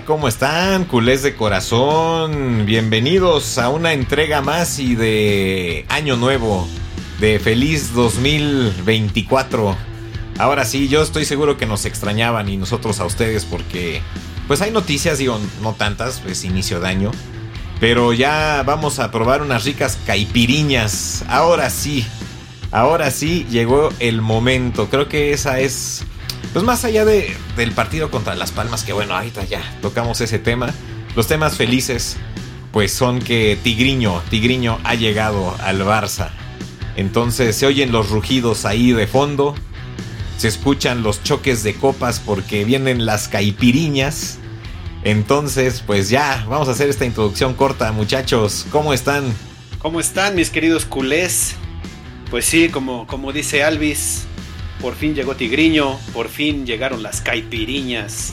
¿cómo están? Culés de corazón, bienvenidos a una entrega más y de Año Nuevo, de feliz 2024. Ahora sí, yo estoy seguro que nos extrañaban y nosotros a ustedes porque pues hay noticias, digo, no tantas, es inicio de año, pero ya vamos a probar unas ricas caipiriñas. Ahora sí, ahora sí llegó el momento. Creo que esa es pues más allá de, del partido contra Las Palmas, que bueno, ahorita ya tocamos ese tema. Los temas felices, pues son que Tigriño, Tigriño ha llegado al Barça. Entonces se oyen los rugidos ahí de fondo. Se escuchan los choques de copas porque vienen las caipiriñas. Entonces, pues ya, vamos a hacer esta introducción corta, muchachos. ¿Cómo están? ¿Cómo están mis queridos culés? Pues sí, como, como dice Alvis, por fin llegó Tigriño, por fin llegaron las caipiriñas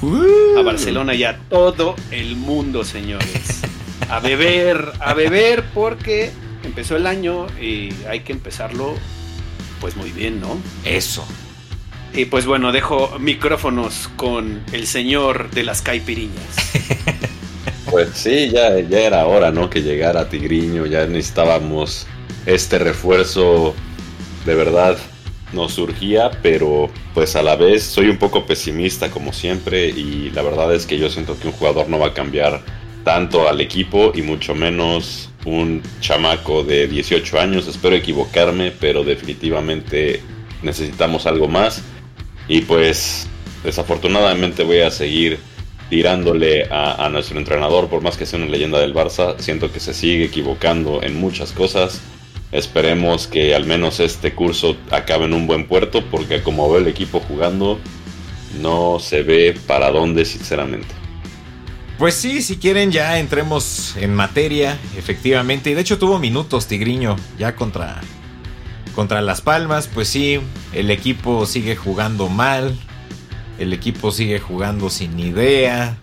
a Barcelona y a todo el mundo, señores. A beber, a beber porque empezó el año y hay que empezarlo pues muy bien, ¿no? Eso. Y pues bueno, dejo micrófonos con el señor de las caipiriñas. Pues sí, ya, ya era hora, ¿no? Que llegara Tigriño, ya necesitábamos este refuerzo de verdad nos surgía, pero pues a la vez soy un poco pesimista como siempre y la verdad es que yo siento que un jugador no va a cambiar tanto al equipo y mucho menos un chamaco de 18 años. Espero equivocarme, pero definitivamente necesitamos algo más y pues desafortunadamente voy a seguir tirándole a, a nuestro entrenador por más que sea una leyenda del Barça. Siento que se sigue equivocando en muchas cosas Esperemos que al menos este curso acabe en un buen puerto porque como veo el equipo jugando no se ve para dónde sinceramente. Pues sí, si quieren ya entremos en materia, efectivamente. Y de hecho tuvo minutos Tigriño ya contra, contra Las Palmas. Pues sí, el equipo sigue jugando mal. El equipo sigue jugando sin idea.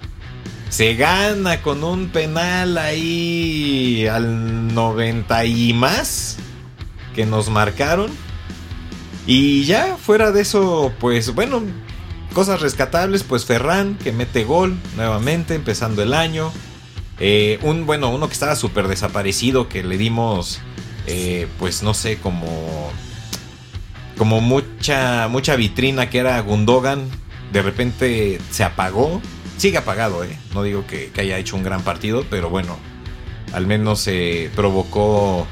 Se gana con un penal ahí al 90 y más que nos marcaron. Y ya fuera de eso, pues bueno, cosas rescatables, pues Ferran que mete gol nuevamente empezando el año. Eh, un bueno, uno que estaba súper desaparecido que le dimos, eh, pues no sé, como como mucha mucha vitrina que era Gundogan, de repente se apagó sigue apagado, ¿eh? No digo que, haya hecho un gran partido, pero bueno, al menos se provocó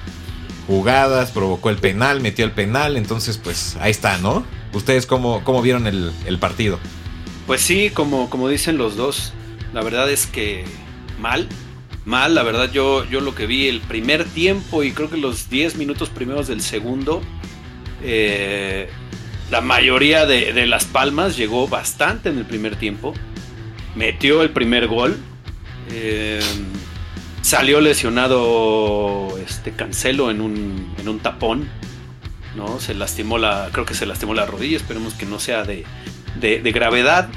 jugadas, provocó el penal, metió el penal, entonces pues ahí está, ¿no? ¿Ustedes cómo, cómo vieron el, partido? Pues sí, como, como dicen los dos, la verdad es que mal, mal, la verdad yo, yo lo que vi el primer tiempo y creo que los 10 minutos primeros del segundo, eh, la mayoría de, de las palmas llegó bastante en el primer tiempo metió el primer gol. Eh, salió lesionado este Cancelo en un, en un tapón. ¿no? Se lastimó la. Creo que se lastimó la rodilla. Esperemos que no sea de, de, gravedad.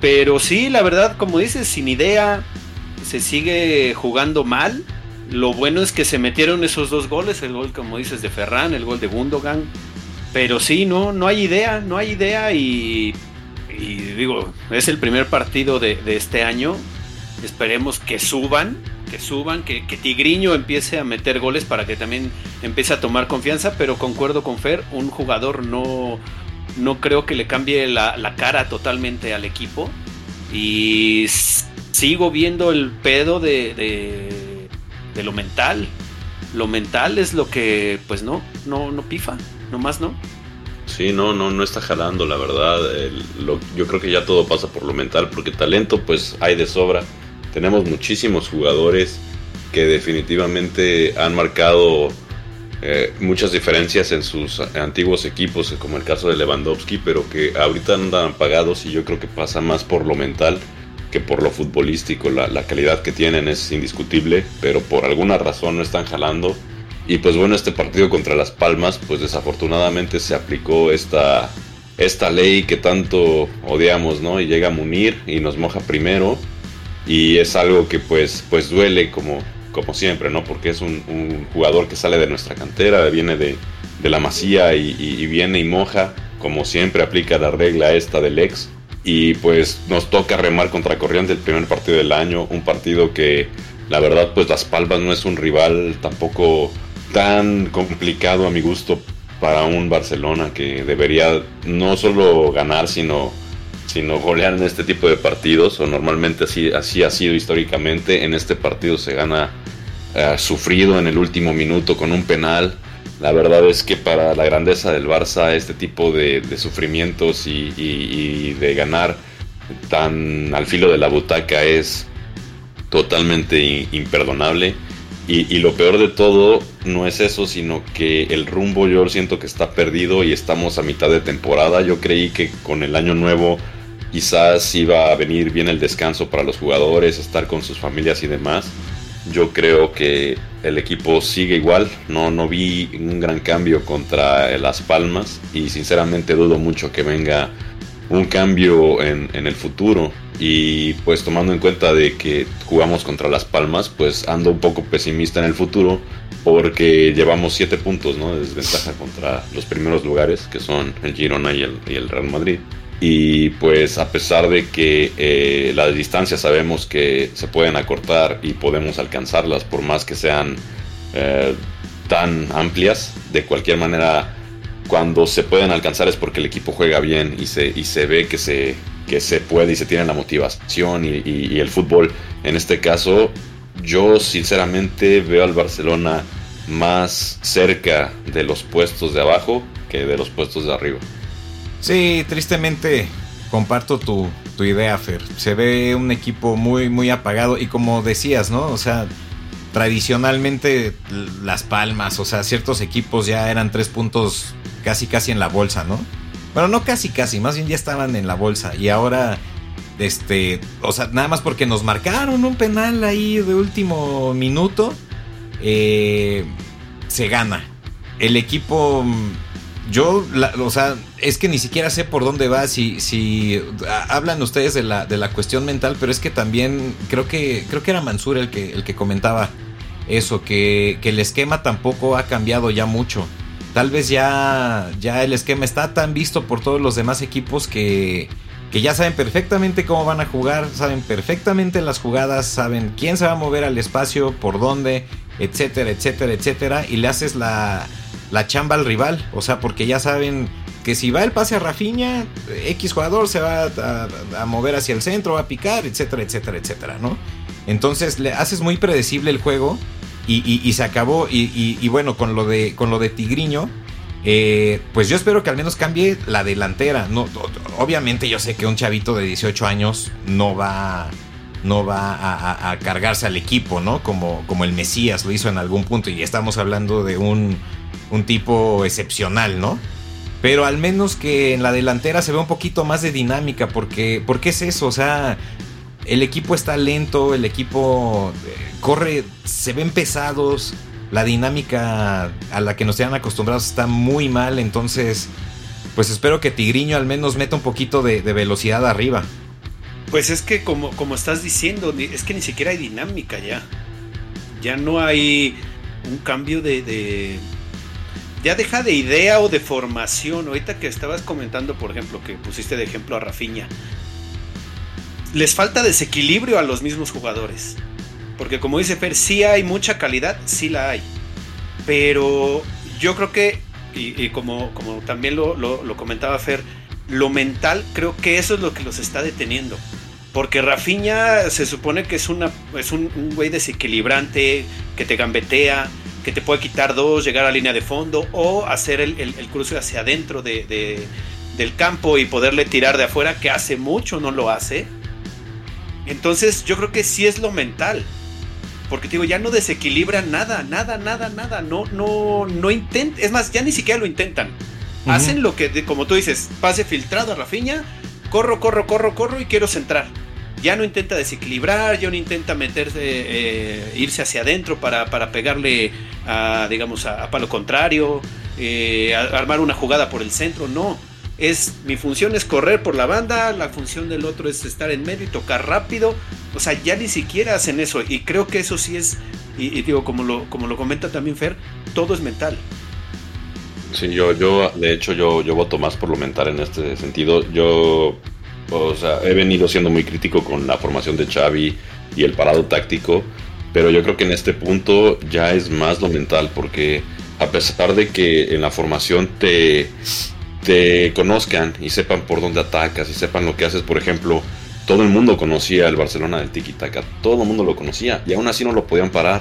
Pero sí, la verdad, como dices, sin idea. Se sigue jugando mal. Lo bueno es que se metieron esos dos goles. El gol, como dices, de Ferran, el gol de Gundogan. Pero sí, no, no hay idea, no hay idea. Y y digo, es el primer partido de, este año. Esperemos que suban, que suban, que, Tigriño empiece a meter goles para que también empiece a tomar confianza, pero concuerdo con Fer, un jugador no, no creo que le cambie la, cara totalmente al equipo. Y sigo viendo el pedo de, de, de, lo mental. Lo mental es lo que, pues no, no, no pifa, nomás no. Sí, no, no, no está jalando, la verdad. yo creo que ya todo pasa por lo mental, porque talento pues hay de sobra. Tenemos muchísimos jugadores que definitivamente han marcado eh, muchas diferencias en sus antiguos equipos, como el caso de Lewandowski, pero que ahorita andan apagados y yo creo que pasa más por lo mental que por lo futbolístico. La calidad que tienen es indiscutible, pero por alguna razón no están jalando y pues bueno, este partido contra Las Palmas, pues desafortunadamente se aplicó esta, esta ley que tanto odiamos, ¿no? Y llega Munir y nos moja primero. Y es algo que pues, pues duele como, como siempre, ¿no? Porque es un, jugador que sale de nuestra cantera, viene de, la masía y, viene y moja. Como siempre aplica la regla esta del ex. y pues nos toca remar contra corriente el primer partido del año, un partido que la verdad pues Las Palmas no es un rival tampoco tan complicado a mi gusto para un Barcelona que debería no solo ganar sino sino golear en este tipo de partidos o normalmente así, así ha sido históricamente en este partido se gana eh, sufrido en el último minuto con un penal la verdad es que para la grandeza del Barça este tipo de, sufrimientos y, de ganar tan al filo de la butaca es totalmente imperdonable. Y, lo peor de todo no es eso, sino que el rumbo yo siento que está perdido y estamos a mitad de temporada. Yo creí que con el año nuevo quizás iba a venir bien el descanso para los jugadores, estar con sus familias y demás. Yo creo que el equipo sigue igual, no, no vi un gran cambio contra Las Palmas y sinceramente dudo mucho que venga un cambio en, el futuro y pues tomando en cuenta de que jugamos contra Las Palmas, pues ando un poco pesimista en el futuro porque llevamos 7 puntos ¿no? de desventaja contra los primeros lugares que son el Girona y el, Real Madrid. Y pues a pesar de que eh, las distancias sabemos que se pueden acortar y podemos alcanzarlas por más que sean eh, tan amplias, de cualquier manera cuando se pueden alcanzar es porque el equipo juega bien y se, y se ve que se, que se puede y se tiene la motivación y, el fútbol. En este caso, yo sinceramente veo al Barcelona más cerca de los puestos de abajo que de los puestos de arriba. Sí, tristemente comparto tu, idea, Fer. Se ve un equipo muy, muy apagado y como decías, ¿no? O sea, tradicionalmente Las Palmas, o sea, ciertos equipos ya eran tres puntos casi, casi en la bolsa, ¿no? Bueno, no casi, casi, más bien ya estaban en la bolsa y ahora, este, o sea, nada más porque nos marcaron un penal ahí de último minuto, eh, se gana. El equipo yo, o sea, es que ni siquiera sé por dónde va, si, si hablan ustedes de la, de la cuestión mental, pero es que también creo que, creo que era Mansur el que, el que comentaba eso, que, que el esquema tampoco ha cambiado ya mucho. Tal vez ya, ya el esquema está tan visto por todos los demás equipos que, que ya saben perfectamente cómo van a jugar, saben perfectamente las jugadas, saben quién se va a mover al espacio, por dónde, etcétera, etcétera, etcétera, y le haces la la chamba al rival. O sea, porque ya saben que si va el pase a Rafinha, X jugador se va a, mover hacia el centro, va a picar, etcétera, etcétera, etcétera, ¿no? Entonces le haces muy predecible el juego y, se acabó. Y, bueno, con lo de, con lo de Tigriño, eh, pues yo espero que al menos cambie la delantera. No, obviamente yo sé que un chavito de 18 años no va no va a, cargarse al equipo, ¿no? Como, como el Mesías lo hizo en algún punto. Y estamos hablando de un un tipo excepcional, ¿no? Pero al menos que en la delantera se ve un poquito más de dinámica, porque, porque es eso, o sea, el equipo está lento, el equipo eh, corre, se ven pesados, la dinámica a la que nos sean acostumbrados está muy mal, entonces, pues espero que Tigriño al menos meta un poquito de, velocidad arriba. Pues es que como, como estás diciendo, es que ni siquiera hay dinámica ya. Ya no hay un cambio de ya deja de idea o de formación. Ahorita que estabas comentando, por ejemplo, que pusiste de ejemplo a Rafiña. Les falta desequilibrio a los mismos jugadores. Porque como dice Fer, sí hay mucha calidad, sí la hay. Pero yo creo que, y, como, como también lo, comentaba Fer, lo mental creo que eso es lo que los está deteniendo. Porque Rafiña se supone que es, una, es un, un güey desequilibrante, que te gambetea, que te puede quitar dos, llegar a línea de fondo o hacer el, cruce hacia adentro de, del campo y poderle tirar de afuera, que hace mucho no lo hace. Entonces yo creo que sí es lo mental. Porque digo, ya no desequilibra nada, nada, nada, nada. No, no, no intenta. Es más, ya ni siquiera lo intentan. Hacen lo que, como tú dices, pase filtrado a Rafiña, corro, corro, corro, corro y quiero centrar ya no intenta desequilibrar, ya no intenta meterse, eh, irse hacia adentro para, pegarle a, digamos, a, palo contrario, eh, armar una jugada por el centro, no. Es, mi función es correr por la banda, la función del otro es estar en medio y tocar rápido. O sea, ya ni siquiera hacen eso. Y creo que eso sí es, y, digo, como lo, como lo comenta también Fer, todo es mental. Sí, yo, yo, de hecho, yo, yo voto más por lo mental en este sentido. Yo o sea, he venido siendo muy crítico con la formación de Xavi y el parado táctico, pero yo creo que en este punto ya es más lo mental, porque a pesar de que en la formación te, te conozcan y sepan por dónde atacas y sepan lo que haces, por ejemplo, todo el mundo conocía el Barcelona del Tiki Taka, todo el mundo lo conocía y aún así no lo podían parar.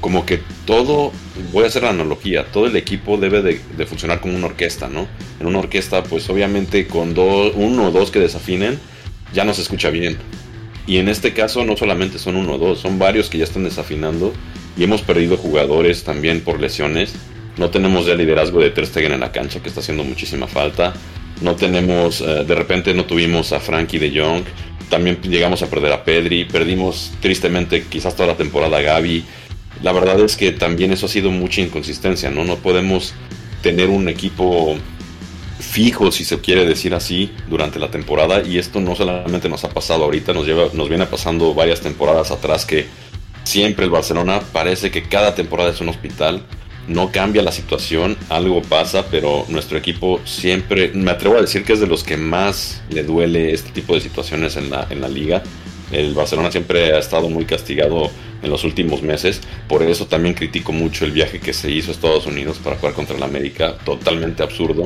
Como que todo, voy a hacer la analogía, todo el equipo debe de, funcionar como una orquesta, ¿no? En una orquesta, pues obviamente con dos, uno o dos que desafinen, ya no se escucha bien. Y en este caso no solamente son uno o dos, son varios que ya están desafinando y hemos perdido jugadores también por lesiones no tenemos ya liderazgo de Ter Stegen en la cancha, que está haciendo muchísima falta. No tenemos, eh, de repente no tuvimos a Frankie de Jong. También llegamos a perder a Pedri. Perdimos tristemente quizás toda la temporada a Gaby. La verdad es que también eso ha sido mucha inconsistencia, ¿no? No podemos tener un equipo fijo, si se quiere decir así, durante la temporada. Y esto no solamente nos ha pasado ahorita, nos, lleva, nos viene pasando varias temporadas atrás que siempre el Barcelona parece que cada temporada es un hospital no cambia la situación, algo pasa, pero nuestro equipo siempre, me atrevo a decir que es de los que más le duele este tipo de situaciones en la, en la liga. El Barcelona siempre ha estado muy castigado en los últimos meses, por eso también critico mucho el viaje que se hizo a Estados Unidos para jugar contra el América, totalmente absurdo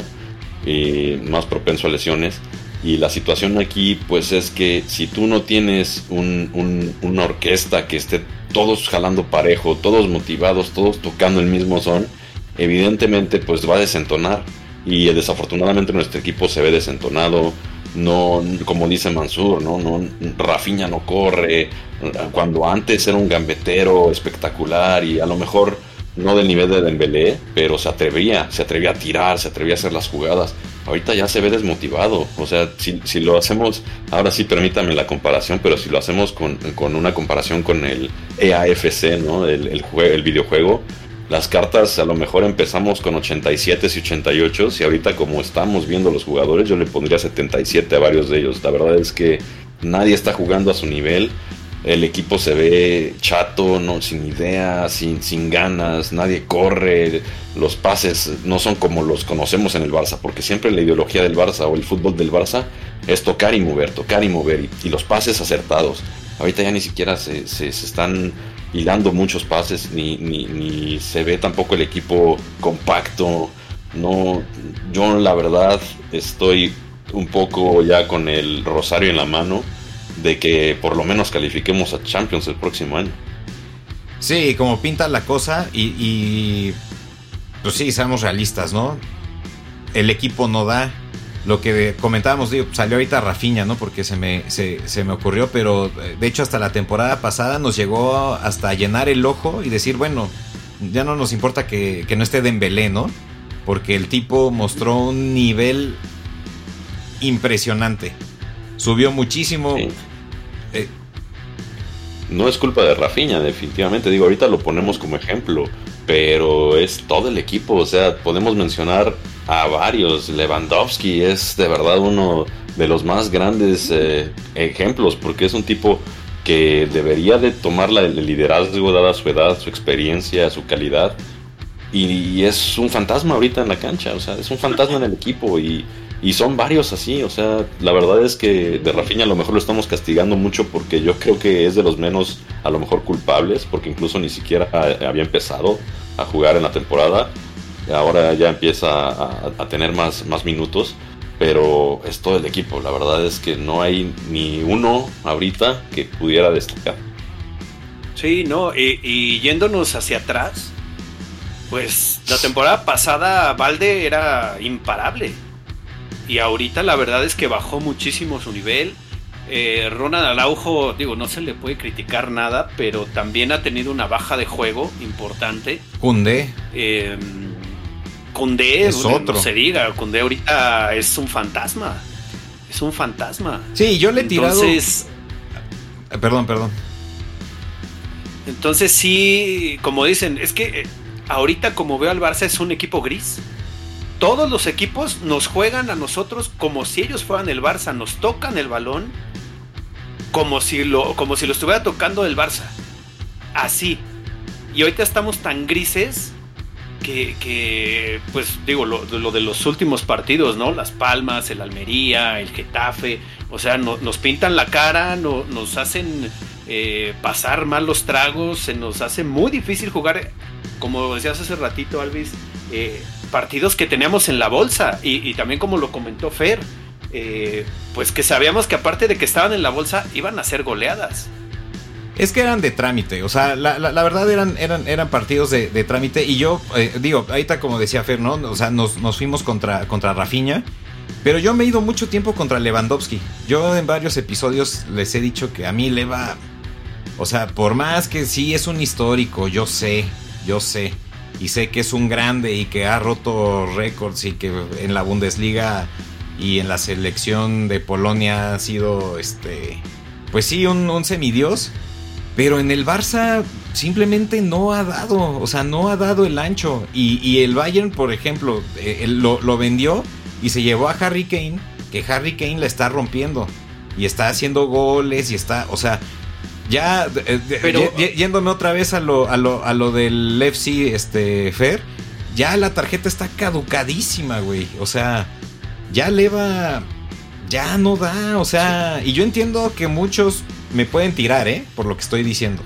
y más propenso a lesiones. Y la situación aquí, pues es que si tú no tienes una orquesta que esté todos jalando parejo, todos motivados, todos tocando el mismo son, evidentemente pues va a desentonar. Y desafortunadamente nuestro equipo se ve desentonado. No, como dice Mansur, no, no, Rafinha no corre. Cuando antes era un gambetero espectacular y a lo mejor no del nivel de Dembélé, pero se atrevía, se atrevía a tirar, se atrevía a hacer las jugadas. Ahorita ya se ve desmotivado, o sea, si, lo hacemos, ahora sí permítame la comparación, pero si lo hacemos con, una comparación con el EAFC, ¿no? El, el, el videojuego, las cartas a lo mejor empezamos con 87 y 88 y ahorita como estamos viendo los jugadores yo le pondría 77 a varios de ellos. La verdad es que nadie está jugando a su nivel el equipo se ve chato, no, sin idea, sin, sin ganas, nadie corre, los pases no son como los conocemos en el Barça, porque siempre la ideología del Barça o el fútbol del Barça es tocar y mover, tocar y mover, y, los pases acertados. Ahorita ya ni siquiera se, se, están hilando muchos pases, ni, ni, ni se ve tampoco el equipo compacto. No, yo la verdad estoy un poco ya con el rosario en la mano de que por lo menos califiquemos a Champions el próximo año. Sí, como pinta la cosa y, pues sí, seamos realistas, ¿no? El equipo no da. Lo que comentábamos, salió ahorita Rafiña, ¿no? Porque se me, se, me ocurrió, pero eh, de hecho hasta la temporada pasada nos llegó hasta llenar el ojo y decir, bueno, ya no nos importa que, que no esté Dembélé, ¿no? Porque el tipo mostró un nivel impresionante. Subió muchísimo. Eh, no es culpa de Rafinha, definitivamente. Digo, ahorita lo ponemos como ejemplo, pero es todo el equipo. O sea, podemos mencionar a varios. Lewandowski es de verdad uno de los más grandes eh, ejemplos, porque es un tipo que debería de tomar el liderazgo dada su edad, su experiencia, su calidad. Y, es un fantasma ahorita en la cancha, o sea, es un fantasma en el equipo y y son varios así, o sea, la verdad es que de Rafinha a lo mejor lo estamos castigando mucho porque yo creo que es de los menos a lo mejor culpables, porque incluso ni siquiera había empezado a jugar en la temporada. Ahora ya empieza a, tener más, más minutos, pero es todo el equipo. La verdad es que no hay ni uno ahorita que pudiera destacar. Sí, no, y, y yéndonos hacia atrás, pues la temporada pasada Valde era imparable y ahorita la verdad es que bajó muchísimo su nivel. Eh, Ronald Araujo, digo, no se le puede criticar nada, pero también ha tenido una baja de juego importante. Cundé. Eh, Cundé, es otro. No se diga, Cundé ahorita es un fantasma. Es un fantasma. Sí, yo le he tirado. Entonces. Eh, perdón, perdón. Entonces sí, como dicen, es que eh, ahorita como veo al Barça es un equipo gris todos los equipos nos juegan a nosotros como si ellos fueran el Barça, nos tocan el balón como si lo, como si estuviera tocando el Barça. Así. Y ahorita estamos tan grises que, pues digo, lo, de los últimos partidos, ¿no? Las Palmas, el Almería, el Getafe, o sea, nos pintan la cara, no, nos hacen eh, pasar mal los tragos, se nos hace muy difícil jugar, como decías hace ratito, Alvis, eh, partidos que teníamos en la bolsa y, también como lo comentó Fer, eh, pues que sabíamos que aparte de que estaban en la bolsa, iban a ser goleadas. Es que eran de trámite, o sea, la, verdad eran, eran, eran partidos de, trámite y yo, eh, digo, ahorita como decía Fer, ¿no? O sea, nos, fuimos contra, contra Rafinha, pero yo me he ido mucho tiempo contra Lewandowski. Yo en varios episodios les he dicho que a mí Leva, o sea, por más que sí es un histórico, yo sé, yo sé, y sé que es un grande y que ha roto récords y que en la Bundesliga y en la selección de Polonia ha sido, este, pues sí, un, semidios pero en el Barça simplemente no ha dado, o sea, no ha dado el ancho. Y, el Bayern, por ejemplo, eh, lo, vendió y se llevó a Harry Kane, que Harry Kane la está rompiendo. Y está haciendo goles y está, o sea, ya eh, yéndome otra vez a lo, a lo, a lo del FC este, Fer, ya la tarjeta está caducadísima, güey. O sea, ya le va ya no da, o sea, y yo entiendo que muchos me pueden tirar, ¿eh? Por lo que estoy diciendo.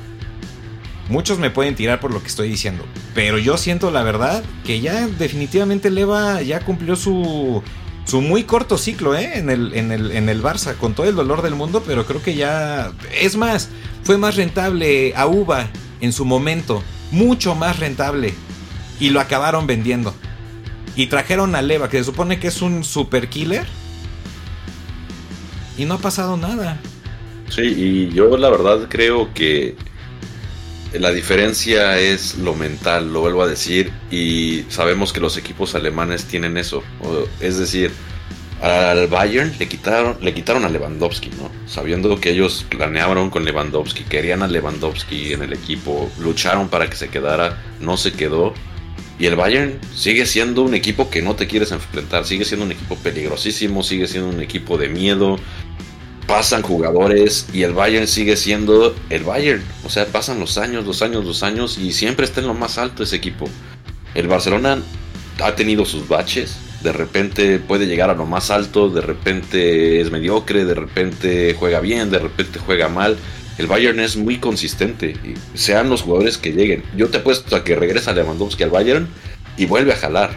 Muchos me pueden tirar por lo que estoy diciendo. Pero yo siento la verdad que ya definitivamente Leva ya cumplió su, su muy corto ciclo, ¿eh? En el, en, el, en el Barça, con todo el dolor del mundo, pero creo que ya... Es más, fue más rentable a Uva en su momento. Mucho más rentable. Y lo acabaron vendiendo. Y trajeron a Leva, que se supone que es un super killer y no ha pasado nada. Sí, y yo la verdad creo que la diferencia es lo mental, lo vuelvo a decir, y sabemos que los equipos alemanes tienen eso. Es decir, al Bayern le quitaron, le quitaron a Lewandowski, ¿no? Sabiendo que ellos planearon con Lewandowski, querían a Lewandowski en el equipo, lucharon para que se quedara, no se quedó. Y el Bayern sigue siendo un equipo que no te quieres enfrentar, sigue siendo un equipo peligrosísimo, sigue siendo un equipo de miedo, pasan jugadores y el Bayern sigue siendo el Bayern. O sea, pasan los años, los años, los años y siempre está en lo más alto ese equipo. El Barcelona ha tenido sus baches. De repente puede llegar a lo más alto, de repente es mediocre, de repente juega bien, de repente juega mal. El Bayern es muy consistente, sean los jugadores que lleguen. Yo te apuesto a que regresa Lewandowski al Bayern y vuelve a jalar.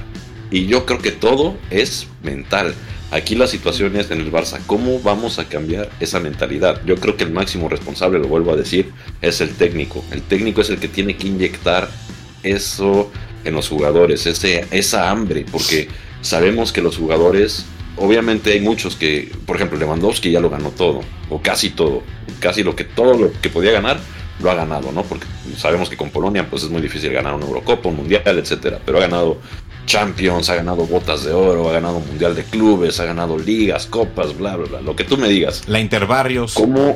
Y yo creo que todo es mental. Aquí la situación es en el Barça, ¿cómo vamos a cambiar esa mentalidad? Yo creo que el máximo responsable, lo vuelvo a decir, es el técnico. El técnico es el que tiene que inyectar eso en los jugadores, ese, esa hambre, porque sabemos que los jugadores, obviamente hay muchos que, por ejemplo, Lewandowski ya lo ganó todo, o casi todo, casi lo que todo lo que podía ganar, lo ha ganado, ¿no? Porque sabemos que con Polonia pues es muy difícil ganar una Eurocopa, un Mundial, etcétera, pero ha ganado Champions, ha ganado botas de oro, ha ganado Mundial de Clubes, ha ganado ligas, copas, bla, bla, bla, lo que tú me digas. La Interbarrios. ¿Cómo?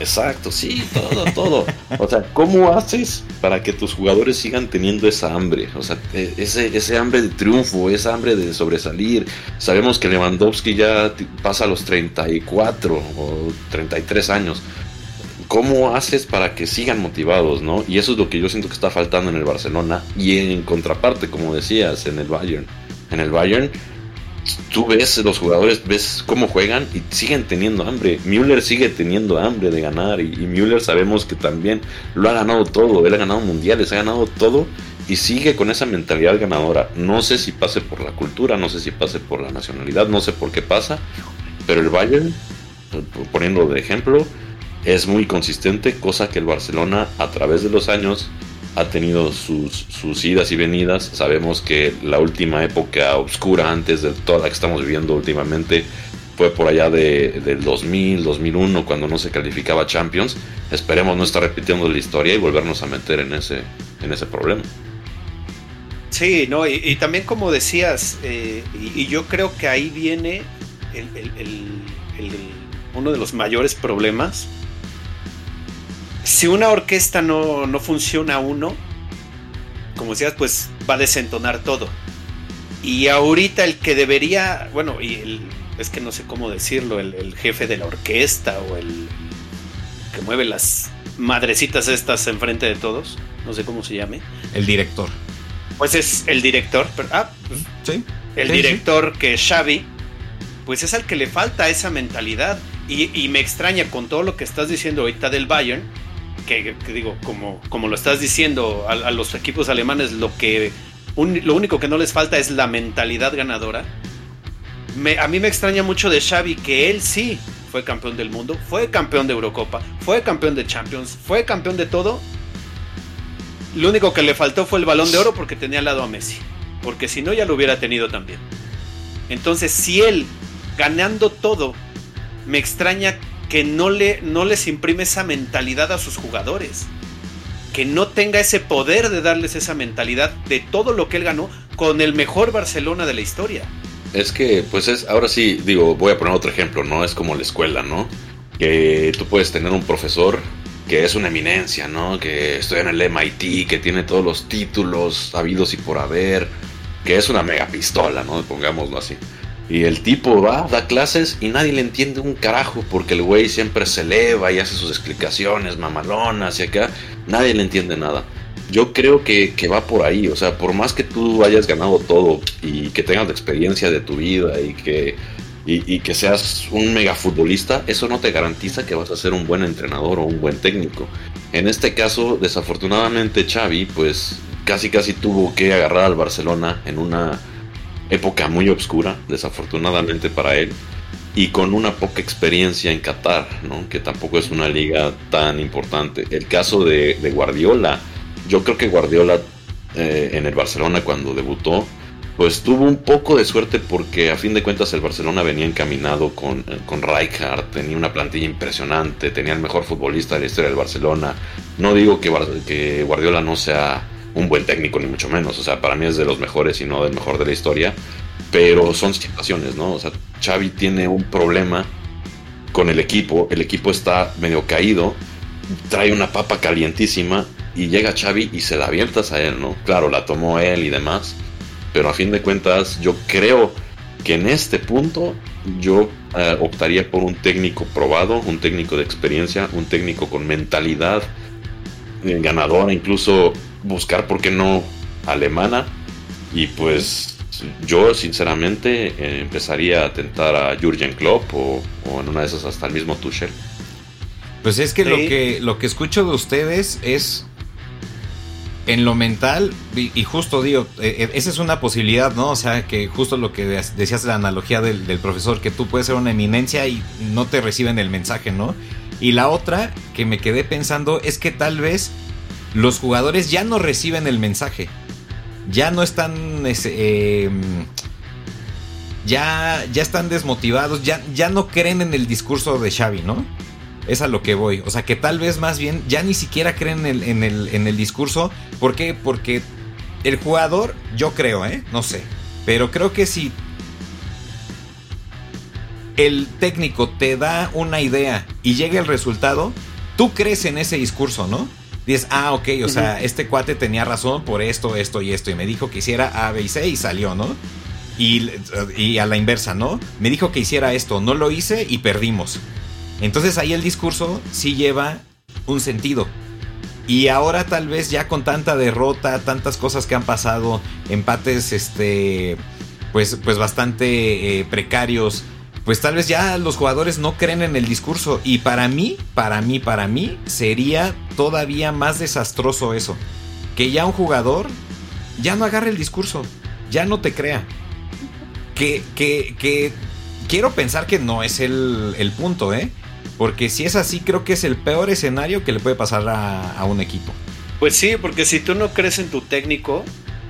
Exacto, sí, todo, todo. O sea, ¿cómo haces para que tus jugadores sigan teniendo esa hambre? O sea, e, ese, ese hambre de triunfo, esa hambre de sobresalir. Sabemos que Lewandowski ya pasa a los 34 o 33 años. ¿Cómo haces para que sigan motivados, no? Y eso es lo que yo siento que está faltando en el Barcelona y en contraparte, como decías, en el Bayern. En el Bayern, tú ves los jugadores, ves cómo juegan y siguen teniendo hambre. Müller sigue teniendo hambre de ganar y, y Müller sabemos que también lo ha ganado todo. Él ha ganado mundiales, ha ganado todo y sigue con esa mentalidad ganadora. No sé si pase por la cultura, no sé si pase por la nacionalidad, no sé por qué pasa, pero el Bayern, poniendo de ejemplo, es muy consistente, cosa que el Barcelona a través de los años ha tenido sus, sus idas y venidas. Sabemos que la última época oscura antes de toda la que estamos viviendo últimamente fue por allá de, del 2000, 2001, cuando no se calificaba Champions. Esperemos no estar repitiendo la historia y volvernos a meter en ese, en ese problema. Sí, no, y, también como decías, eh, y, yo creo que ahí viene uno de los mayores problemas si una orquesta no, no funciona uno, como decías, pues va a desentonar todo. Y ahorita el que debería, bueno, y el, es que no sé cómo decirlo, el, jefe de la orquesta o el que mueve las madrecitas estas enfrente de todos, no sé cómo se llame. El director. Pues es el director, ah, pues, sí. el director que es Xavi, pues es al que le falta esa mentalidad. Y, me extraña con todo lo que estás diciendo ahorita del Bayern, que, digo, como, como lo estás diciendo a, los equipos alemanes, lo, que, lo único que no les falta es la mentalidad ganadora. a mí me extraña mucho de Xavi que él sí fue campeón del mundo, fue campeón de Eurocopa, fue campeón de Champions, fue campeón de todo. Lo único que le faltó fue el balón de oro porque tenía al lado a Messi. Porque si no, ya lo hubiera tenido también. Entonces, si él, ganando todo, me extraña que no, le, no les imprime esa mentalidad a sus jugadores. Que no tenga ese poder de darles esa mentalidad de todo lo que él ganó con el mejor Barcelona de la historia. Es que, pues es, ahora sí, digo, voy a poner otro ejemplo, ¿no? Es como la escuela, ¿no? Que tú puedes tener un profesor que es una eminencia, ¿no? Que estudia en el MIT, que tiene todos los títulos habidos y por haber, que es una mega pistola, ¿no? Pongámoslo así. Y el tipo va, da clases y nadie le entiende un carajo porque el güey siempre se eleva y hace sus explicaciones mamalonas y acá nadie le entiende nada yo creo que, va por ahí, o sea, por más que tú hayas ganado todo y que tengas la experiencia de tu vida y que, y, que seas un mega futbolista, eso no te garantiza que vas a ser un buen entrenador o un buen técnico. En este caso, desafortunadamente Xavi, pues casi casi tuvo que agarrar al Barcelona en una época muy oscura, desafortunadamente para él, y con una poca experiencia en Qatar, ¿no? que tampoco es una liga tan importante. El caso de, Guardiola, yo creo que Guardiola eh, en el Barcelona cuando debutó, pues tuvo un poco de suerte porque a fin de cuentas el Barcelona venía encaminado con, eh, con tenía una plantilla impresionante, tenía el mejor futbolista de la historia del Barcelona. No digo que Guardiola no sea un buen técnico, ni mucho menos, o sea, para mí es de los mejores y no del mejor de la historia, pero son situaciones, ¿no? O sea, Xavi tiene un problema con el equipo, el equipo está medio caído, trae una papa calientísima y llega Xavi y se la abiertas a él, ¿no? Claro, la tomó él y demás, pero a fin de cuentas yo creo que en este punto yo eh, optaría por un técnico probado, un técnico de experiencia, un técnico con mentalidad eh, ganadora, incluso buscar, ¿por qué no?, alemana. Y pues yo sinceramente eh, empezaría a tentar a Jürgen Klopp o, en una de esas hasta el mismo Tuchel. Pues es que lo que lo que escucho de ustedes es en lo mental, y, justo digo, eh, eh, esa es una posibilidad, ¿no? O sea, que justo lo que decías la analogía del, profesor, que tú puedes ser una eminencia y no te reciben el mensaje, ¿no? Y la otra que me quedé pensando es que tal vez los jugadores ya no reciben el mensaje. Ya no están. Em, ya, ya están desmotivados, ya, ya no creen en el discurso de Xavi, ¿no? Es a lo que voy. O sea, que tal vez más bien ya ni siquiera creen en el, en el, discurso. ¿Por qué? Porque el jugador, yo creo, ¿eh? No sé. Pero creo que si el técnico te da una idea y llega el resultado, tú crees en ese discurso, ¿no? Dices, ah, ok, o sea, este cuate tenía razón por esto, esto y esto. Y me dijo que hiciera A, B y C y salió, ¿no? Y, y a la inversa, ¿no? Me dijo que hiciera esto, no lo hice y perdimos. Entonces ahí el discurso sí lleva un sentido. Y ahora tal vez ya con tanta derrota, tantas cosas que han pasado, empates este pues pues bastante eh, precarios, pues tal vez ya los jugadores no creen en el discurso y para mí, para mí, para mí sería todavía más desastroso eso, que ya un jugador ya no agarre el discurso, ya no te crea. Que, que, que quiero pensar que no es el, el punto, ¿eh? Porque si es así, creo que es el peor escenario que le puede pasar a, un equipo. Pues sí, porque si tú no crees en tu técnico,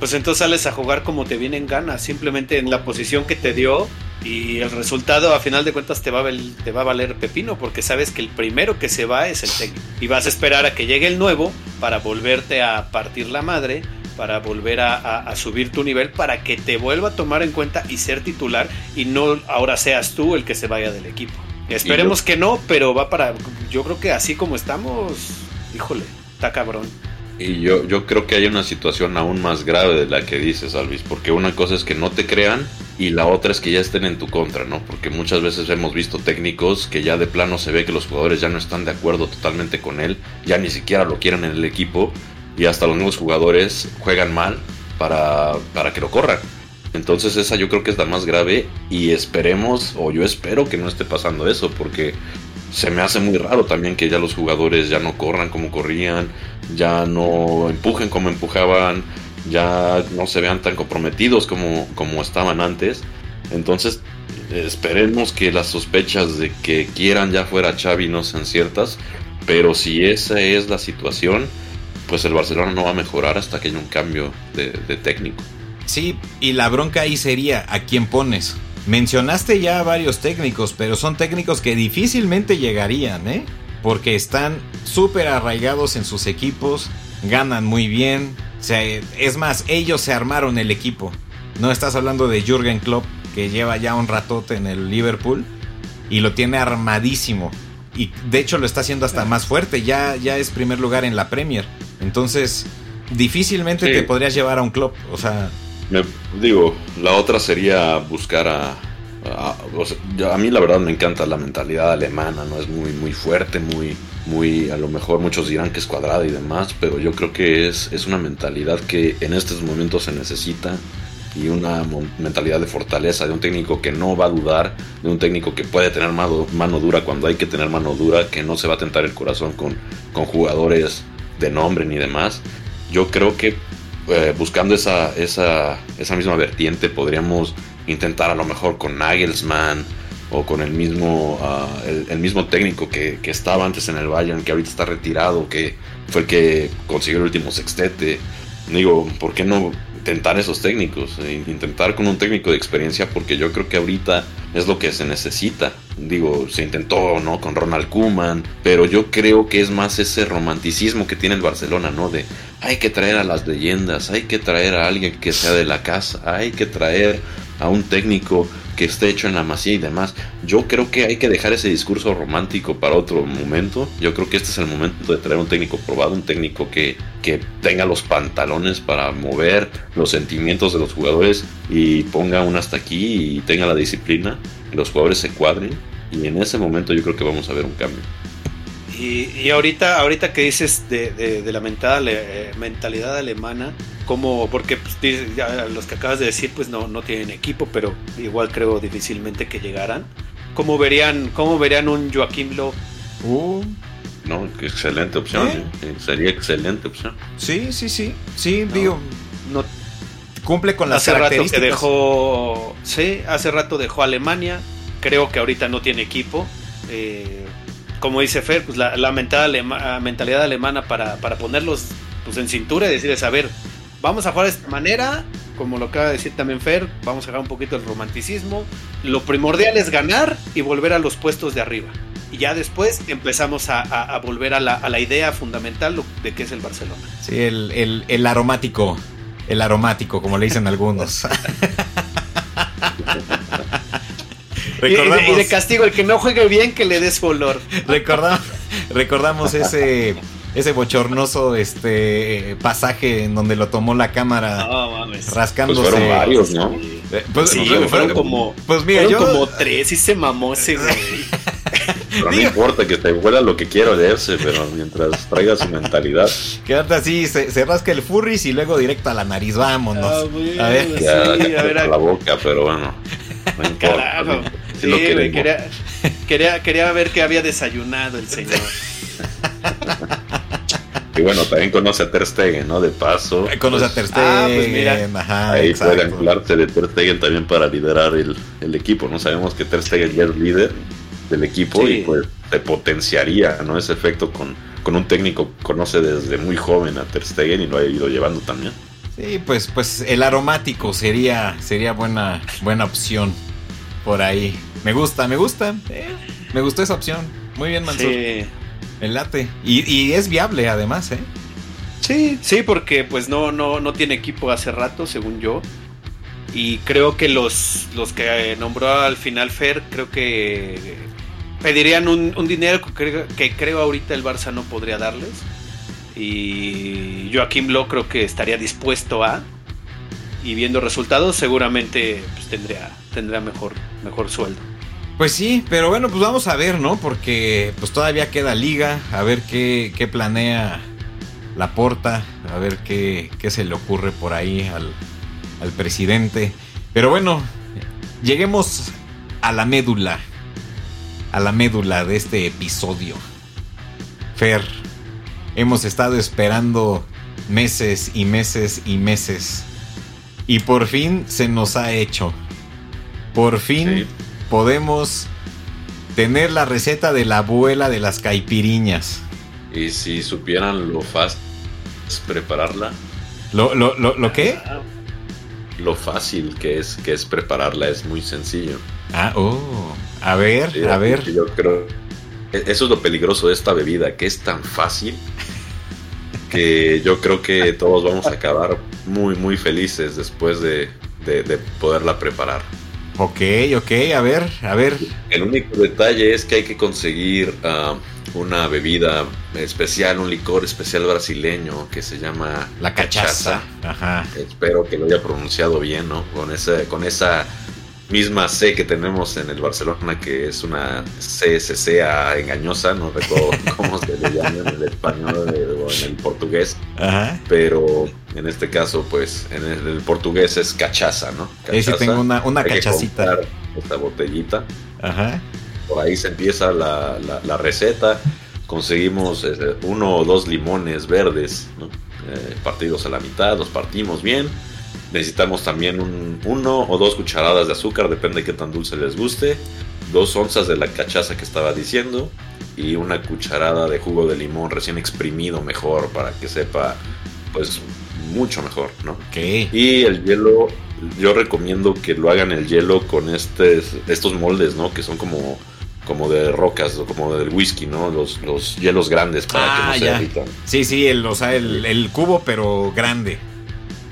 pues entonces sales a jugar como te viene en gana, simplemente en la posición que te dio y el resultado a final de cuentas te va a, te va a valer pepino porque sabes que el primero que se va es el técnico y vas a esperar a que llegue el nuevo para volverte a partir la madre, para volver a, a subir tu nivel, para que te vuelva a tomar en cuenta y ser titular y no ahora seas tú el que se vaya del equipo. Esperemos que no, pero va para. Yo creo que así como estamos, híjole, está cabrón. Y yo, yo creo que hay una situación aún más grave de la que dices, Alvis, porque una cosa es que no te crean y la otra es que ya estén en tu contra, ¿no? Porque muchas veces hemos visto técnicos que ya de plano se ve que los jugadores ya no están de acuerdo totalmente con él, ya ni siquiera lo quieren en el equipo y hasta los nuevos jugadores juegan mal para, para que lo corran. Entonces esa yo creo que es la más grave y esperemos, o yo espero que no esté pasando eso, porque se me hace muy raro también que ya los jugadores ya no corran como corrían, ya no empujen como empujaban, ya no se vean tan comprometidos como, como estaban antes. Entonces esperemos que las sospechas de que quieran ya fuera Xavi no sean ciertas, pero si esa es la situación, pues el Barcelona no va a mejorar hasta que haya un cambio de, técnico. Sí, y la bronca ahí sería a quién pones. Mencionaste ya varios técnicos, pero son técnicos que difícilmente llegarían, ¿eh? Porque están súper arraigados en sus equipos, ganan muy bien. es más, ellos se armaron el equipo. No estás hablando de Jürgen Klopp, que lleva ya un ratote en el Liverpool y lo tiene armadísimo. Y de hecho lo está haciendo hasta más fuerte, ya, ya es primer lugar en la Premier. Entonces, difícilmente te podrías llevar a un club. O sea. Me, digo, la otra sería buscar a. A, a, mí la verdad me encanta la mentalidad alemana, ¿no? Es muy, muy fuerte, muy, muy, a lo mejor muchos dirán que es cuadrada y demás, pero yo creo que es, es una mentalidad que en estos momentos se necesita y una mentalidad de fortaleza, de un técnico que no va a dudar, de un técnico que puede tener mano, mano dura cuando hay que tener mano dura, que no se va a tentar el corazón con, con jugadores de nombre ni demás. Yo creo que eh, buscando esa, esa, esa misma vertiente podríamos intentar a lo mejor con Nagelsmann o con el mismo, ah, el, mismo técnico que, que, estaba antes en el Bayern, que ahorita está retirado, que fue el que consiguió el último sextete. Digo, ¿por qué no intentar esos técnicos, e intentar con un técnico de experiencia, porque yo creo que ahorita es lo que se necesita. Digo, se intentó, ¿no? Con Ronald Koeman, pero yo creo que es más ese romanticismo que tiene el Barcelona, ¿no? De hay que traer a las leyendas, hay que traer a alguien que sea de la casa, hay que traer a un técnico que esté hecho en la masía y demás. Yo creo que hay que dejar ese discurso romántico para otro momento. Yo creo que este es el momento de traer un técnico probado, un técnico que, que tenga los pantalones para mover los sentimientos de los jugadores y ponga un hasta aquí y tenga la disciplina, los jugadores se cuadren. Y en ese momento yo creo que vamos a ver un cambio. Y, ahorita, ahorita que dices de, de, la mentalidad, eh, mentalidad alemana, como, porque pues, los que acabas de decir, pues no, no tienen equipo, pero igual creo difícilmente que llegaran. ¿Cómo verían, cómo verían un Joaquín Lowe? Uh, no, excelente opción, ¿Eh? ¿eh? sería excelente opción. Sí, sí, sí, sí, digo, no cumple con las hace rato que dejó, sí, hace rato dejó Alemania, creo que ahorita no tiene equipo. Eh, como dice Fer, pues la, la mentalidad, alemana para, para ponerlos pues, en cintura y decirles, a ver, vamos a jugar de esta manera, como lo acaba de decir también Fer, vamos a dejar un poquito el romanticismo. Lo primordial es ganar y volver a los puestos de arriba. Y ya después empezamos a, volver a la, idea fundamental de qué es el Barcelona. Sí, el, el aromático. El aromático, como le dicen algunos. Y, de castigo, el que no juegue bien, que le des olor. Recordamos, recordamos ese ese bochornoso este pasaje en donde lo tomó la cámara rascándose. Pues fueron varios, ¿no? Eh, pues, sí, fueron, como, pues mira, yo... como tres y se mamó ese güey. Pero no importa que te huela lo que quiero leerse, pero mientras traiga su mentalidad. Quédate así, se, rasca el furris y luego directo a la nariz, vámonos. Ah, a ver, sí, a ver a... la boca, pero bueno. No importa. Sí, quería, quería, quería ver que había desayunado el señor. Y bueno, también conoce a Ter Stegen, ¿no? De paso. Conoce a pues, Ter Stegen. Ah, pues mira. Ajá, ahí puede anclarse de Ter Stegen también para liderar el, el, equipo, ¿no? Sabemos que Ter Stegen ya es líder del equipo y pues se potenciaría, ¿no? Ese efecto con, con un técnico que conoce desde muy joven a Ter Stegen y lo ha ido llevando también. Sí, pues, pues el aromático sería, sería buena, buena opción por ahí. Me gusta, me gusta. Eh, me gustó esa opción. Muy bien, Mansur. Sí. El late. Y, es viable además, ¿eh? Sí, sí, porque pues no, no, no tiene equipo hace rato, según yo. Y creo que los, los que nombró al final Fer, creo que pedirían un, dinero que creo, ahorita el Barça no podría darles. Y Joaquín Blo creo que estaría dispuesto a. Y viendo resultados, seguramente pues, tendría, tendría mejor, mejor sueldo. Pues sí, pero bueno, pues vamos a ver, ¿no? Porque pues todavía queda liga, a ver qué, qué planea la porta, a ver qué, qué se le ocurre por ahí al, al presidente. Pero bueno, lleguemos a la médula, a la médula de este episodio. Fer, hemos estado esperando meses y meses y meses. Y por fin se nos ha hecho. Por fin. Podemos tener la receta de la abuela de las caipiriñas. Y si supieran lo fácil es prepararla, ¿Lo, lo, lo, lo qué? lo fácil que es, que es prepararla, es muy sencillo. Ah, oh. A ver, Sí, a ver. Yo creo. Eso es lo peligroso de esta bebida, que es tan fácil que yo creo que todos vamos a acabar muy, muy felices después de, de- de poderla preparar. Ok, ok, a ver, a ver. El único detalle es que hay que conseguir ah, una bebida especial, un licor especial brasileño que se llama La cachaza. Ajá. Espero que lo haya pronunciado bien, ¿no? Con esa, con esa misma C que tenemos en el Barcelona, que es una CSCA engañosa, no recuerdo cómo se le llama en el español o en el portugués, Ajá. pero en este caso, pues en el, el portugués es cachaza, ¿no? Ahí sí Cachaza. tengo una, una Hay que cachacita. comprar Esta botellita. Ajá. Por ahí se empieza la, la- la receta. Conseguimos eh, uno o dos limones verdes, ¿no? Eh, partidos a la mitad, los partimos bien. Necesitamos también un, uno o dos cucharadas de azúcar, depende de qué tan dulce les guste. Dos onzas de la cachaza que estaba diciendo. Y una cucharada de jugo de limón recién exprimido mejor para que sepa, pues, mucho mejor, ¿no? Ok. Y el hielo, yo recomiendo que lo hagan el hielo con estes, estos moldes, ¿no? Que son como, como de rocas, o como del whisky, ¿no? Los, los hielos grandes para Ah, que no se ya. derritan. Sí, sí, el, o sea, el, el cubo, pero grande.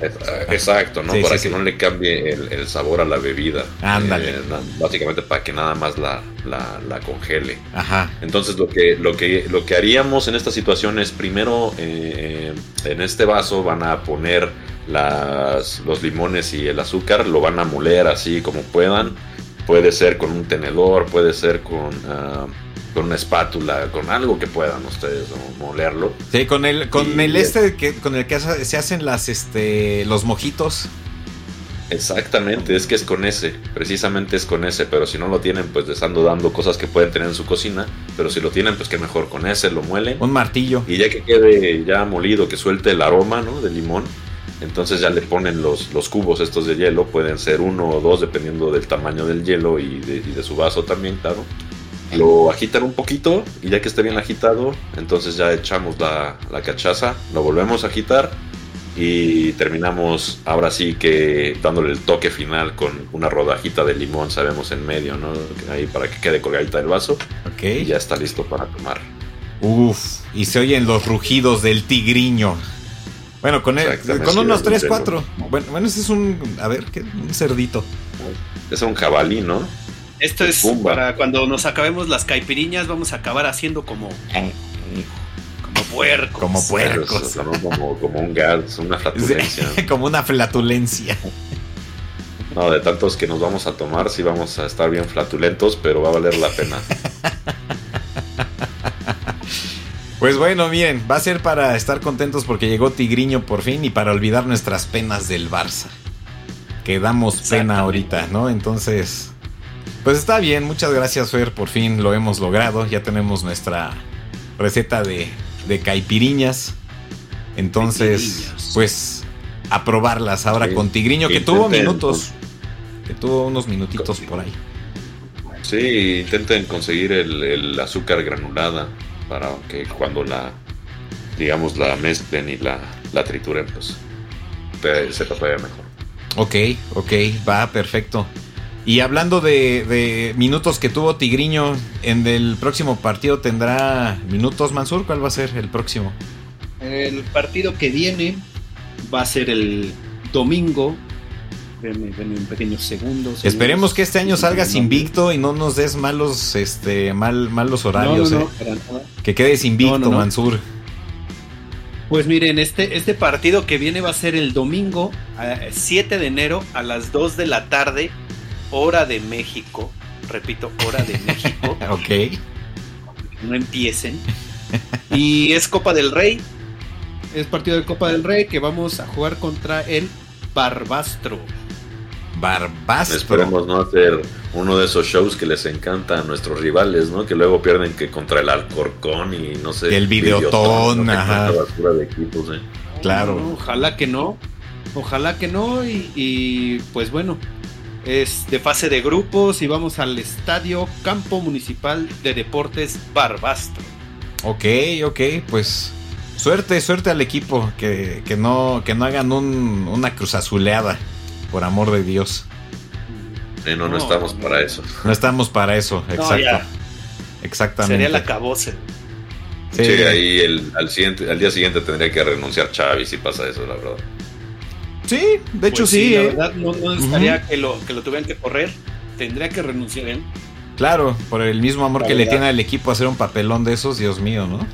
Es- Exacto, ¿no? Sí, para sí, que sí. no le cambie el, el sabor a la bebida. Ándale. Eh, básicamente para que nada más la, la, la congele. Ajá. Entonces lo que, lo que, lo que haríamos en esta situación es primero eh, en este vaso van a poner las, los limones y el azúcar, lo van a moler así como puedan. Puede ser con un tenedor, puede ser con, ah, con una espátula, con algo que puedan ustedes ¿no? molerlo. Sí, con el, con Y- el este que, con el que se hacen las, este, los mojitos. Exactamente, es que es con ese, precisamente es con ese, pero si no lo tienen, pues les ando dando cosas que pueden tener en su cocina, pero si lo tienen, pues que mejor con ese, lo muelen. Un martillo. Y ya que quede ya molido, que suelte el aroma ¿no? del limón, entonces ya le ponen los, los cubos estos de hielo, pueden ser uno o dos dependiendo del tamaño del hielo y de, y de su vaso también, claro. Lo agitan un poquito y ya que esté bien agitado, entonces ya echamos la, la cachaza, lo volvemos a agitar y terminamos ahora sí que dándole el toque final con una rodajita de limón, sabemos en medio, ¿no? Ahí para que quede colgadita del vaso Ok. y ya está listo para tomar. Uf, y se oyen los rugidos del tigriño. Bueno, con, el- con unos sí, 3, sí, 4. Bueno, bueno, ese es un. A ver, ¿qué? Un cerdito. Es un jabalí, ¿no? Esto es Pumba. para cuando nos acabemos las caipiriñas, vamos a acabar haciendo como, como puercos. Como puercos. Como, como un gas, una flatulencia. Como una flatulencia. No, de tantos que nos vamos a tomar, sí vamos a estar bien flatulentos, pero va a valer la pena. Pues bueno, miren, va a ser para estar contentos porque llegó Tigriño por fin y para olvidar nuestras penas del Barça. Que damos pena ahorita, ¿no? Entonces, pues está bien, muchas gracias Fer, por fin lo hemos logrado. Ya tenemos nuestra receta de, de caipiriñas. Entonces, Caipiriñas. pues a probarlas ahora Sí. con Tigriño, que Intenten, tuvo minutos. Que tuvo unos minutitos por ahí. Sí, intenten conseguir el, el azúcar granulada para que cuando la, digamos, la mezclen y la, la trituren, pues te- sepa todavía mejor. Ok, ok, va, perfecto. Y hablando de, de minutos que tuvo Tigriño, en el próximo partido tendrá minutos Mansur, ¿cuál va a ser el próximo? El partido que viene va a ser el domingo. Denme, denme un pequeño segundo. Esperemos que este año salgas invicto y no nos des malos, este, mal, malos horarios, no, no, eh. Que quedes invicto, No, no. Mansur. Pues miren, este, este partido que viene va a ser el domingo, a 7 de enero, a las 2 de la tarde, hora de México. Repito, hora de México. Ok. no empiecen. Y es Copa del Rey. es partido de Copa del Rey que vamos a jugar contra el Barbastro. Barbastro. Esperemos no hacer uno de esos shows que les encanta a nuestros rivales, ¿no? Que luego pierden que contra el Alcorcón y no sé. El Videotón, ajá. De equipos, ¿eh? Claro. ojalá que no. Ojalá que no. Y, pues bueno, es de fase de grupos y vamos al estadio Campo Municipal de Deportes Barbastro. Ok, ok, pues suerte, suerte al equipo, que, no, que no hagan una cruz azuleada, por amor de Dios. no, no, estamos para eso. No estamos para eso, exacto. Exactamente. Sería la cabose. Sí, ahí el, al, siguiente, al día siguiente tendría que renunciar Xavi si pasa eso, la verdad. Sí, de hecho pues sí. La ¿eh? verdad, no, necesitaría que, lo, que lo tuvieran que correr. Tendría que renunciar él. Claro, por el mismo amor que le tiene al equipo hacer un papelón de esos, Dios mío, ¿no?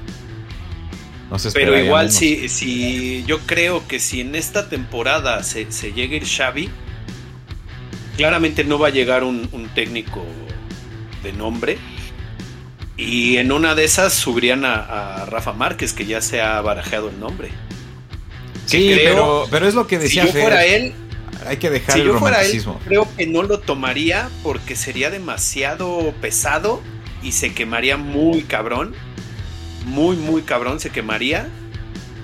no sé Pero igual si, si yo creo que si en esta temporada se, se llega a ir Xavi, claramente no va a llegar un, técnico de nombre. Y en una de esas subirían a, Rafa Márquez, que ya se ha barajeado el nombre. Sí, pero, pero es lo que decía Si yo fuera él, hay que dejar si yo Fuera él, creo que no lo tomaría porque sería demasiado pesado y se quemaría muy cabrón. Muy, muy cabrón se quemaría.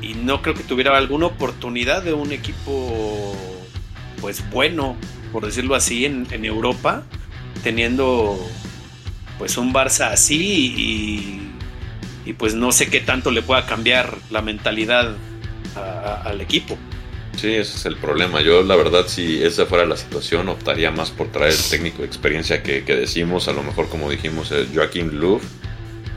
Y no creo que tuviera alguna oportunidad de un equipo, pues bueno, por decirlo así, en, Europa, teniendo pues un Barça así y, y, pues no sé qué tanto le pueda cambiar la mentalidad al equipo. Sí, ese es el problema. Yo, la verdad, si esa fuera la situación, optaría más por traer el técnico de experiencia que, decimos, a lo mejor, como dijimos, Joaquín Louvre.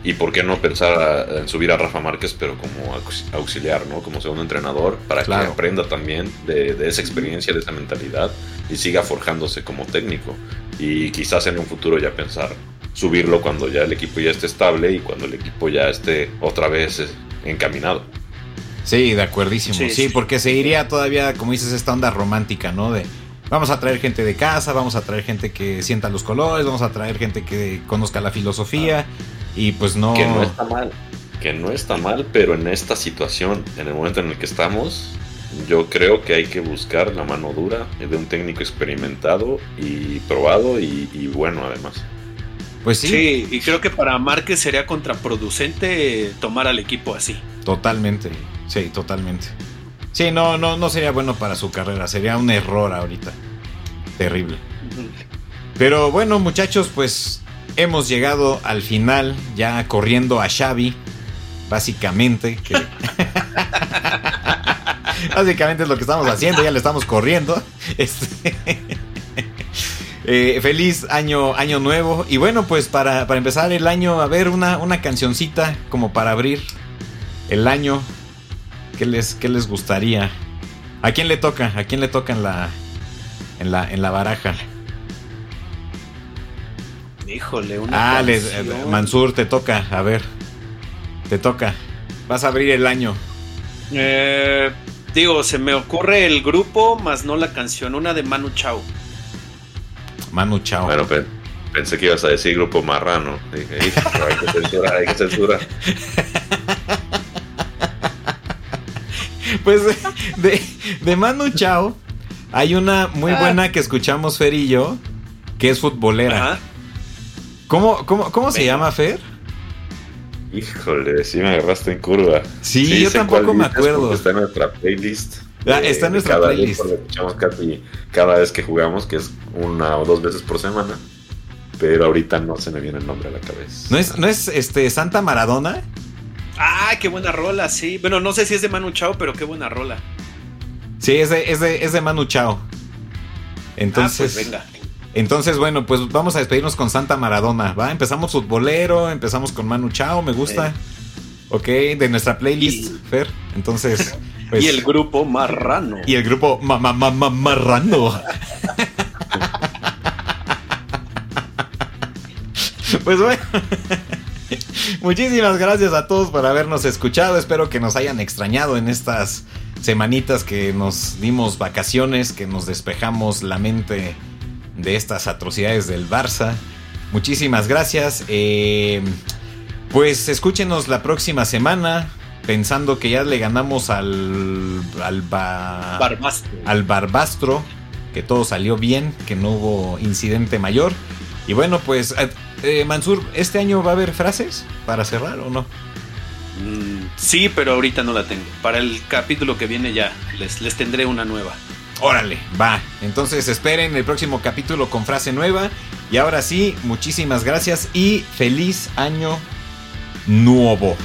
Y por qué no pensar en subir a Rafa Márquez, pero como auxiliar, ¿no? Como segundo entrenador, para que aprenda también de, de, esa experiencia, de esa mentalidad y siga forjándose como técnico. Y quizás en un futuro ya pensar subirlo cuando ya el equipo ya esté estable y cuando el equipo ya esté otra vez eh, encaminado. Sí, de acuerdísimo. Sí, porque se iría todavía, como dices, esta onda romántica, ¿no? De vamos a traer gente de casa, vamos a traer gente que sienta los colores, vamos a traer gente que conozca la filosofía y pues no... Que no está mal, que no está mal, pero en esta situación, en el momento en el que estamos, yo creo que hay que buscar la mano dura de un técnico experimentado y probado y, y bueno además. Pues sí. Sí, y creo que para Márquez sería contraproducente tomar al equipo así. Totalmente. Sí, totalmente. Sí, no, no, no sería bueno para su carrera, sería un error ahorita. Terrible. Pero bueno, muchachos, pues hemos llegado al final, ya corriendo a Xavi, básicamente. básicamente es lo que estamos haciendo, ya le estamos corriendo. Este, eh, feliz año, año nuevo. Y bueno, pues para, empezar el año, a ver una, una cancioncita como para abrir el año ¿Qué les, les gustaría? ¿A quién le toca? ¿A quién le toca en la, en la, en la baraja? Híjole, una Ah, Mansur, te toca, a ver. Te toca. Vas a abrir el año. Eh, digo, se me ocurre el grupo, más no la canción, una de Manu Chao. Manu Chao. Bueno, pensé que ibas a decir grupo marrano. Dije, hay que censurar, hay que censurar. Pues de, de Manu Chao hay una muy ah. buena que escuchamos Fer y yo, que es futbolera. ¿Cómo, cómo, se llama Fer? Híjole, sí me agarraste en curva. Sí, yo tampoco me acuerdo. Está en nuestra playlist. Ah, está en nuestra playlist. escuchamos casi cada vez que jugamos, que es una o dos veces por semana. Pero ahorita no se me viene el nombre a la cabeza. ¿No es, no es este Santa Maradona? Ah, qué buena rola, sí. Bueno, no sé si es de Manu Chao, pero qué buena rola. Sí, es de, es de, es de Manu Chao. Entonces, ah, pues venga. Entonces, bueno, pues vamos a despedirnos con Santa Maradona, ¿va? Empezamos futbolero, empezamos con Manu Chao, me gusta. Ok, de nuestra playlist, Fer. Entonces. Pues, y el grupo Marrano. Y el grupo ma, ma, ma, Marrano. pues bueno. Muchísimas gracias a todos por habernos escuchado. Espero que nos hayan extrañado en estas semanitas que nos dimos vacaciones, que nos despejamos la mente de estas atrocidades del Barça. Muchísimas gracias. Eh, pues escúchenos la próxima semana. pensando que ya le ganamos al, al, Barbastro. al Barbastro, que todo salió bien, que no hubo incidente mayor. Y bueno, pues, eh, Mansur, ¿este año va a haber frases para cerrar o no? Mm, sí, pero ahorita no la tengo. Para el capítulo que viene ya les, les tendré una nueva. Órale, va. Entonces esperen el próximo capítulo con frase nueva. Y ahora sí, muchísimas gracias y feliz año nuevo.